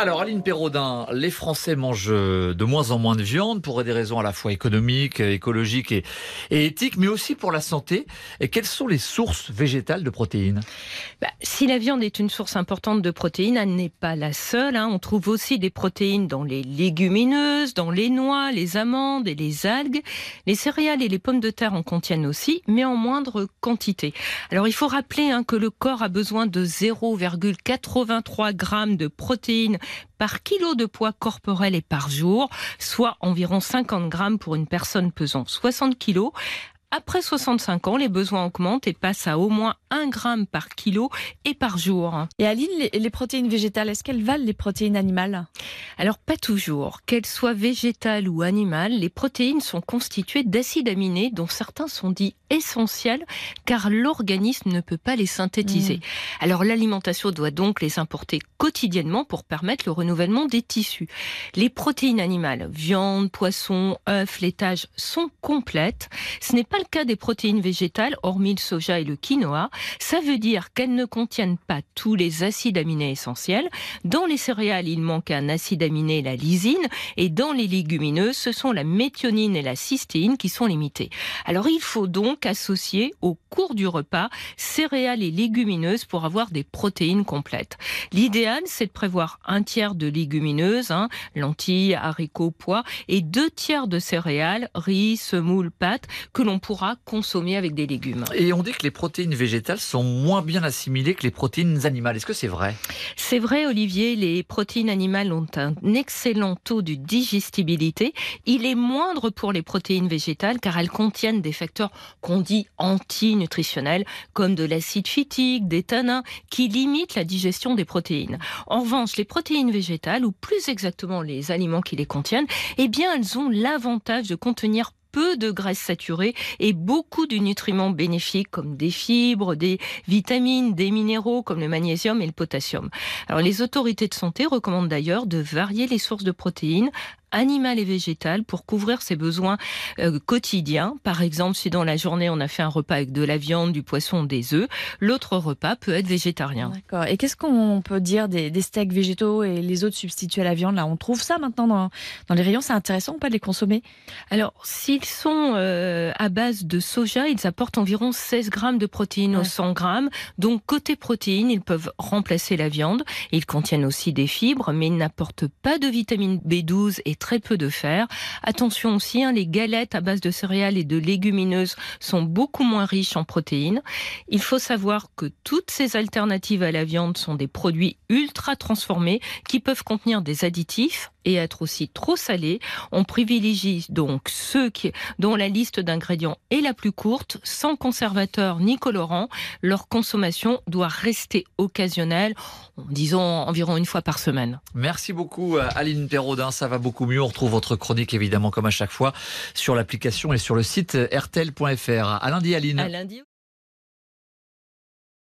Alors, Aline Perraudin, les Français mangent de moins en moins de viande pour des raisons à la fois économiques, écologiques et, éthiques, mais aussi pour la santé. Et quelles sont les sources végétales de protéines? Bah, Si la viande est une source importante de protéines, elle n'est pas la seule. Hein. On trouve aussi des protéines dans les légumineuses, dans les noix, les amandes et les algues. Les céréales et les pommes de terre en contiennent aussi, mais en moindre quantité. Alors, il faut rappeler hein, que le corps a besoin de 0,83 grammes de protéines par kilo de poids corporel et par jour, soit environ 50 grammes pour une personne pesant 60 kilos. Après 65 ans, les besoins augmentent et passent à au moins 1 gramme par kilo et par jour. Et Aline, les, protéines végétales, est-ce qu'elles valent les protéines animales? Alors pas toujours. Qu'elles soient végétales ou animales, les protéines sont constituées d'acides aminés dont certains sont dits essentiels car l'organisme ne peut pas les synthétiser. Hmm. Alors l'alimentation doit donc les importer quotidiennement pour permettre le renouvellement des tissus. Les protéines animales, viande, poisson, œufs, laitage, sont complètes. Ce n'est pas le cas des protéines végétales, hormis le soja et le quinoa. Ça veut dire qu'elles ne contiennent pas tous les acides aminés essentiels. Dans les céréales, il manque un acide aminé, la lysine, et dans les légumineuses, ce sont la méthionine et la cystéine qui sont limitées. Alors il faut donc associer au cours du repas céréales et légumineuses pour avoir des protéines complètes. L'idéal, c'est de prévoir un tiers de légumineuses, hein, lentilles, haricots, pois, et deux tiers de céréales, riz, semoule, pâtes, que l'on pourra consommer avec des légumes. Et on dit que les protéines végétales sont moins bien assimilées que les protéines animales. Est-ce que c'est vrai? C'est vrai, Olivier. Les protéines animales ont un excellent taux de digestibilité. Il est moindre pour les protéines végétales car elles contiennent des facteurs qu'on dit anti-nutritionnels comme de l'acide phytique, des tanins qui limitent la digestion des protéines. En revanche, les protéines végétales, ou plus exactement les aliments qui les contiennent, eh bien, elles ont l'avantage de contenir de graisses saturées et beaucoup de nutriments bénéfiques comme des fibres, des vitamines, des minéraux comme le magnésium et le potassium. Alors les autorités de santé recommandent d'ailleurs de varier les sources de protéines animal et végétal pour couvrir ses besoins euh, quotidiens. Par exemple, si dans la journée on a fait un repas avec de la viande, du poisson, des œufs, l'autre repas peut être végétarien. D'accord. Et qu'est-ce qu'on peut dire des, steaks végétaux et les autres substituts à la viande Là, on trouve ça maintenant dans, dans les rayons. C'est intéressant ou pas de les consommer? Alors, s'ils sont euh, à base de soja, ils apportent environ 16 grammes de protéines au 100 grammes. Donc, côté protéines, ils peuvent remplacer la viande. Ils contiennent aussi des fibres, mais ils n'apportent pas de vitamine B12 et très peu de fer. Attention aussi, hein, les galettes à base de céréales et de légumineuses sont beaucoup moins riches en protéines. Il faut savoir que toutes ces alternatives à la viande sont des produits ultra transformés qui peuvent contenir des additifs et être aussi trop salés. On privilégie donc ceux qui, dont la liste d'ingrédients est la plus courte, sans conservateur ni colorant. Leur consommation doit rester occasionnelle, disons environ une fois par semaine. Merci beaucoup Aline Perraudin, ça va beaucoup mieux. On retrouve votre chronique évidemment comme à chaque fois sur l'application et sur le site rtel.fr. À lundi Aline. À lundi.